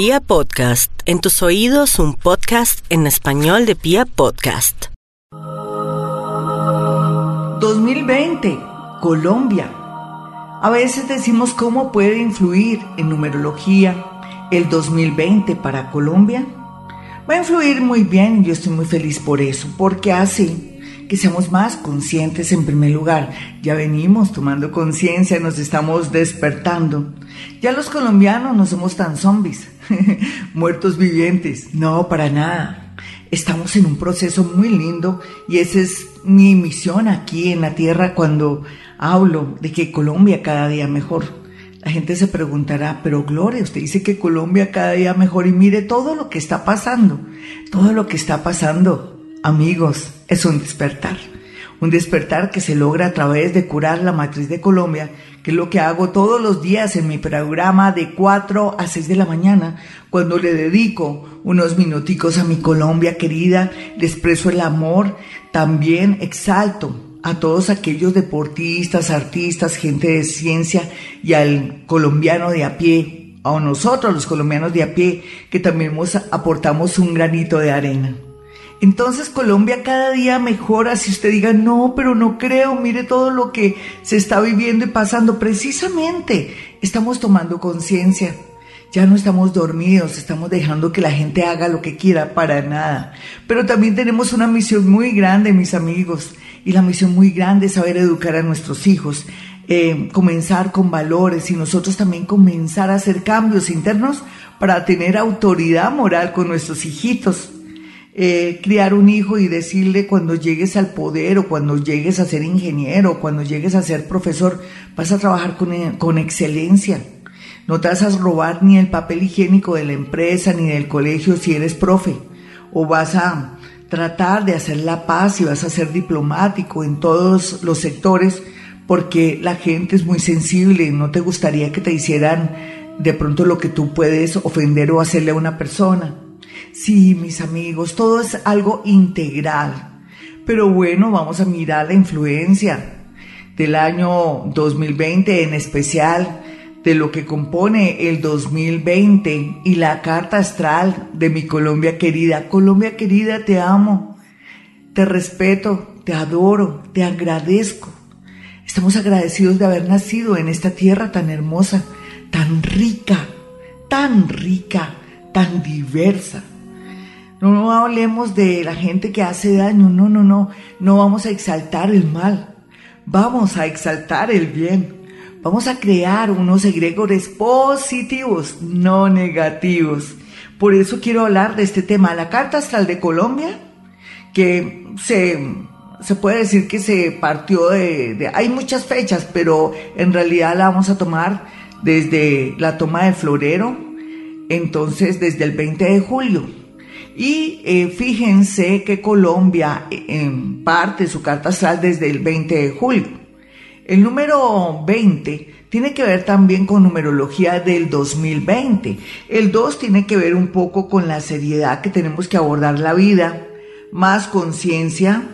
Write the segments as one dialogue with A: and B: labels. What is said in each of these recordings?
A: Pia Podcast, en tus oídos un podcast en español de Pia Podcast.
B: 2020, Colombia. A veces decimos cómo puede influir en numerología el 2020 para Colombia. Va a influir muy bien, yo estoy muy feliz por eso, porque hace que seamos más conscientes en primer lugar. Ya venimos tomando conciencia, nos estamos despertando. Ya los colombianos no somos tan zombies, muertos vivientes, no, para nada. Estamos en un proceso muy lindo y esa es mi misión aquí en la tierra cuando hablo de que Colombia cada día mejor. La gente se preguntará, pero Gloria, usted dice que Colombia cada día mejor y mire todo lo que está pasando, todo lo que está pasando Amigos, es un despertar. Un despertar que se logra a través de curar la matriz de Colombia, que es lo que hago todos los días en mi programa de 4 a 6 de la mañana, cuando le dedico unos minuticos a mi Colombia querida, le expreso el amor, también exalto a todos aquellos deportistas, artistas, gente de ciencia y al colombiano de a pie, a nosotros los colombianos de a pie, que también aportamos un granito de arena. Entonces Colombia cada día mejora si usted diga, no, pero no creo, mire todo lo que se está viviendo y pasando. Precisamente estamos tomando conciencia. Ya no estamos dormidos, estamos dejando que la gente haga lo que quiera para nada. Pero también tenemos una misión muy grande, mis amigos. Y la misión muy grande es saber educar a nuestros hijos, eh, comenzar con valores y nosotros también comenzar a hacer cambios internos para tener autoridad moral con nuestros hijitos eh, criar un hijo y decirle cuando llegues al poder o cuando llegues a ser ingeniero o cuando llegues a ser profesor, vas a trabajar con, eh, con excelencia. No te vas a robar ni el papel higiénico de la empresa ni del colegio si eres profe. O vas a tratar de hacer la paz y vas a ser diplomático en todos los sectores porque la gente es muy sensible y no te gustaría que te hicieran de pronto lo que tú puedes ofender o hacerle a una persona. Sí, mis amigos, todo es algo integral. Pero bueno, vamos a mirar la influencia del año 2020 en especial, de lo que compone el 2020 y la carta astral de mi Colombia querida. Colombia querida, te amo, te respeto, te adoro, te agradezco. Estamos agradecidos de haber nacido en esta tierra tan hermosa, tan rica, tan rica, tan diversa. No, hablemos de la gente que hace daño, no, no, no, no vamos a exaltar el mal, vamos a exaltar el bien, vamos a crear unos egregores positivos, no negativos. Por eso quiero hablar de este tema, la Carta Astral de Colombia, que se, se puede decir que se partió de, de, Hay muchas fechas, pero en realidad la vamos a tomar desde la toma de Florero, entonces desde el 20 de julio y eh, fíjense que Colombia eh, en parte su carta astral desde el 20 de julio. El número 20 tiene que ver también con numerología del 2020. El 2 tiene que ver un poco con la seriedad que tenemos que abordar la vida, más conciencia,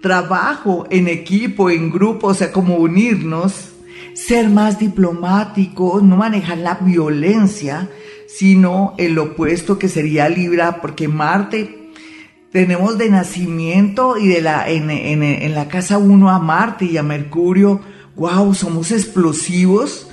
B: trabajo en equipo, en grupo, o sea, como unirnos, ser más diplomáticos, no manejar la violencia, sino el opuesto que sería Libra, porque Marte tenemos de nacimiento y de la, en, en la casa 1 a Marte y a Mercurio, wow, somos explosivos,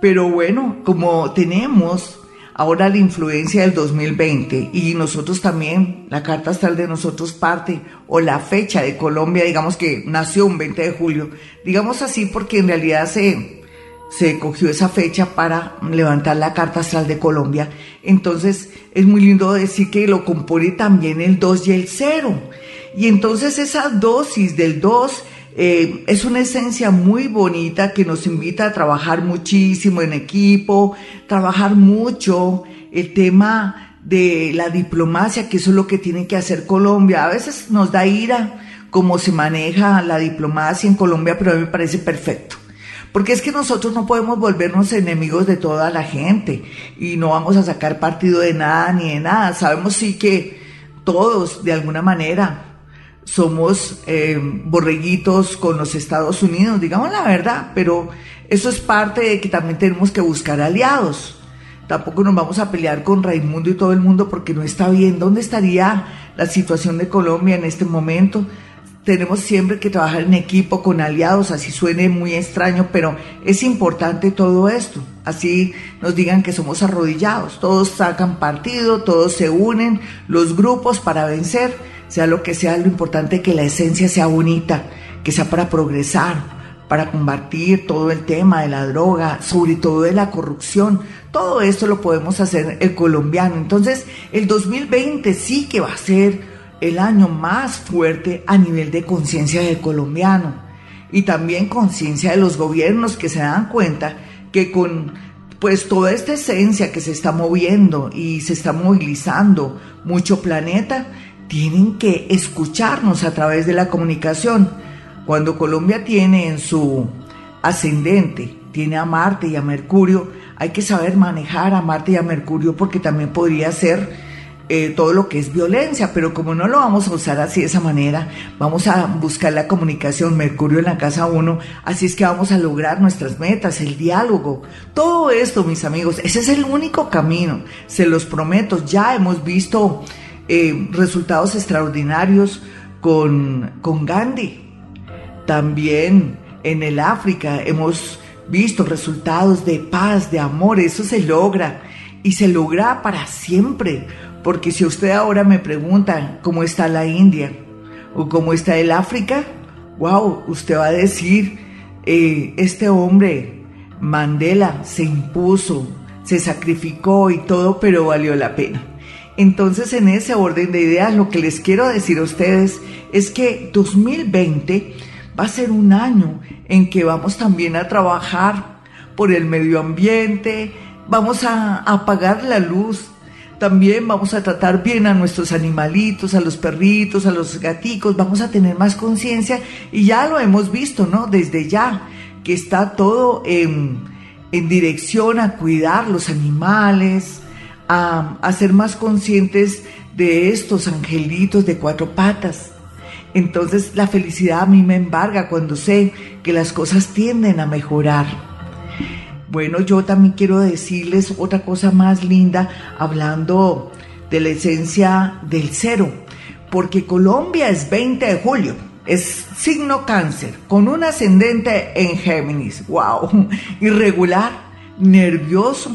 B: pero bueno, como tenemos ahora la influencia del 2020 y nosotros también, la carta astral de nosotros parte, o la fecha de Colombia, digamos que nació un 20 de julio, digamos así porque en realidad se se cogió esa fecha para levantar la Carta Astral de Colombia. Entonces es muy lindo decir que lo compone también el 2 y el 0. Y entonces esa dosis del 2 eh, es una esencia muy bonita que nos invita a trabajar muchísimo en equipo, trabajar mucho el tema de la diplomacia, que eso es lo que tiene que hacer Colombia. A veces nos da ira cómo se maneja la diplomacia en Colombia, pero a mí me parece perfecto. Porque es que nosotros no podemos volvernos enemigos de toda la gente y no vamos a sacar partido de nada ni de nada. Sabemos sí que todos, de alguna manera, somos eh, borreguitos con los Estados Unidos, digamos la verdad, pero eso es parte de que también tenemos que buscar aliados. tampoco nos vamos a pelear con Raimundo y todo el mundo porque no está bien. ¿Dónde estaría la situación de Colombia en este momento? Tenemos siempre que trabajar en equipo con aliados, así suene muy extraño, pero es importante todo esto. Así nos digan que somos arrodillados, todos sacan partido, todos se unen, los grupos para vencer, sea lo que sea, lo importante es que la esencia sea bonita, que sea para progresar, para combatir todo el tema de la droga, sobre todo de la corrupción. Todo esto lo podemos hacer el colombiano. Entonces, el 2020 sí que va a ser el año más fuerte a nivel de conciencia del colombiano y también conciencia de los gobiernos que se dan cuenta que con pues toda esta esencia que se está moviendo y se está movilizando mucho planeta, tienen que escucharnos a través de la comunicación. Cuando Colombia tiene en su ascendente, tiene a Marte y a Mercurio, hay que saber manejar a Marte y a Mercurio porque también podría ser eh, todo lo que es violencia, pero como no lo vamos a usar así de esa manera, vamos a buscar la comunicación, Mercurio en la casa 1, así es que vamos a lograr nuestras metas, el diálogo, todo esto, mis amigos, ese es el único camino, se los prometo, ya hemos visto eh, resultados extraordinarios con, con Gandhi, también en el África hemos visto resultados de paz, de amor, eso se logra y se logra para siempre, porque si usted ahora me pregunta cómo está la India o cómo está el África, wow, usted va a decir, eh, este hombre, Mandela, se impuso, se sacrificó y todo, pero valió la pena. Entonces, en ese orden de ideas, lo que les quiero decir a ustedes es que 2020 va a ser un año en que vamos también a trabajar por el medio ambiente, vamos a apagar la luz, también vamos a tratar bien a nuestros animalitos, a los perritos, a los gaticos, vamos a tener más conciencia y ya lo hemos visto, ¿no? Desde ya, que está todo en, en dirección a cuidar los animales, a, a ser más conscientes de estos angelitos de cuatro patas entonces la felicidad a mí me embarga cuando sé que las cosas tienden a mejorar. Bueno, yo también quiero decirles otra cosa más linda hablando de la esencia del cero, porque Colombia es 20 de julio, es signo cáncer, con un ascendente en Géminis, wow, irregular, nervioso,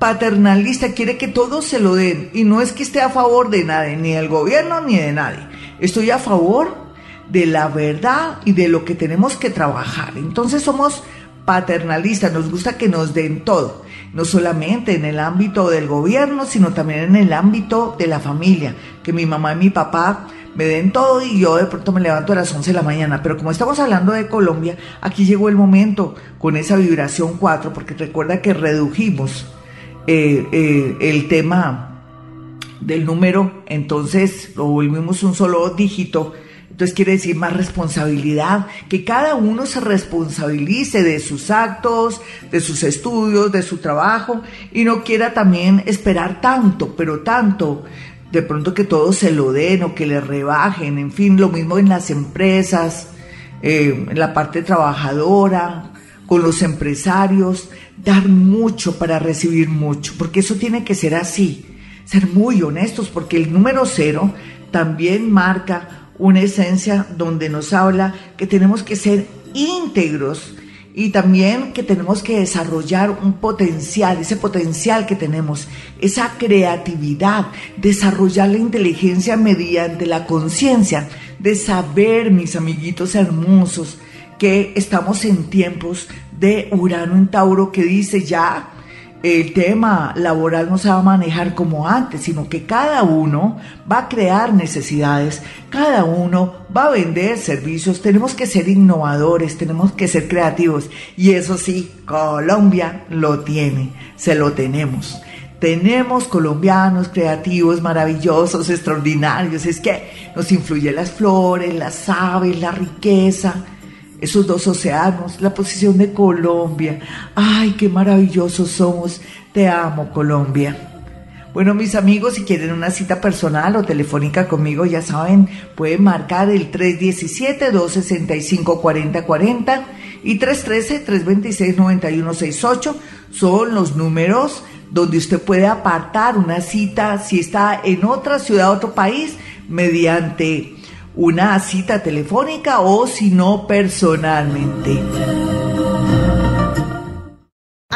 B: paternalista, quiere que todos se lo den y no es que esté a favor de nadie, ni del gobierno ni de nadie Estoy a favor de la verdad y de lo que tenemos que trabajar. Entonces somos paternalistas, nos gusta que nos den todo, no solamente en el ámbito del gobierno, sino también en el ámbito de la familia, que mi mamá y mi papá me den todo y yo de pronto me levanto a las 11 de la mañana. Pero como estamos hablando de Colombia, aquí llegó el momento con esa vibración 4, porque recuerda que redujimos eh, eh, el tema del número, entonces lo volvimos un solo dígito. Entonces quiere decir más responsabilidad, que cada uno se responsabilice de sus actos, de sus estudios, de su trabajo y no quiera también esperar tanto, pero tanto, de pronto que todos se lo den o que le rebajen, en fin, lo mismo en las empresas, eh, en la parte trabajadora, con los empresarios, dar mucho para recibir mucho, porque eso tiene que ser así ser muy honestos, porque el número cero también marca una esencia donde nos habla que tenemos que ser íntegros y también que tenemos que desarrollar un potencial, ese potencial que tenemos, esa creatividad, desarrollar la inteligencia mediante la conciencia de saber, mis amiguitos hermosos, que estamos en tiempos de Urano en Tauro que dice ya el tema laboral no se va a manejar como antes, sino que cada uno va a crear necesidades, cada uno va a vender servicios, tenemos que ser innovadores, tenemos que ser creativos. Y eso sí, Colombia lo tiene, se lo tenemos. Tenemos colombianos creativos, maravillosos, extraordinarios, es que nos influye las flores, las aves, la riqueza, esos dos océanos, la posición de Colombia. Ay, qué maravillosos somos. Te amo, Colombia. Bueno, mis amigos, si quieren una cita personal o telefónica conmigo, ya saben, pueden marcar el 317-265-4040 y 313-326-9168. Son los números donde usted puede apartar una cita si está en otra ciudad, otro país, mediante una cita telefónica o si no personalmente.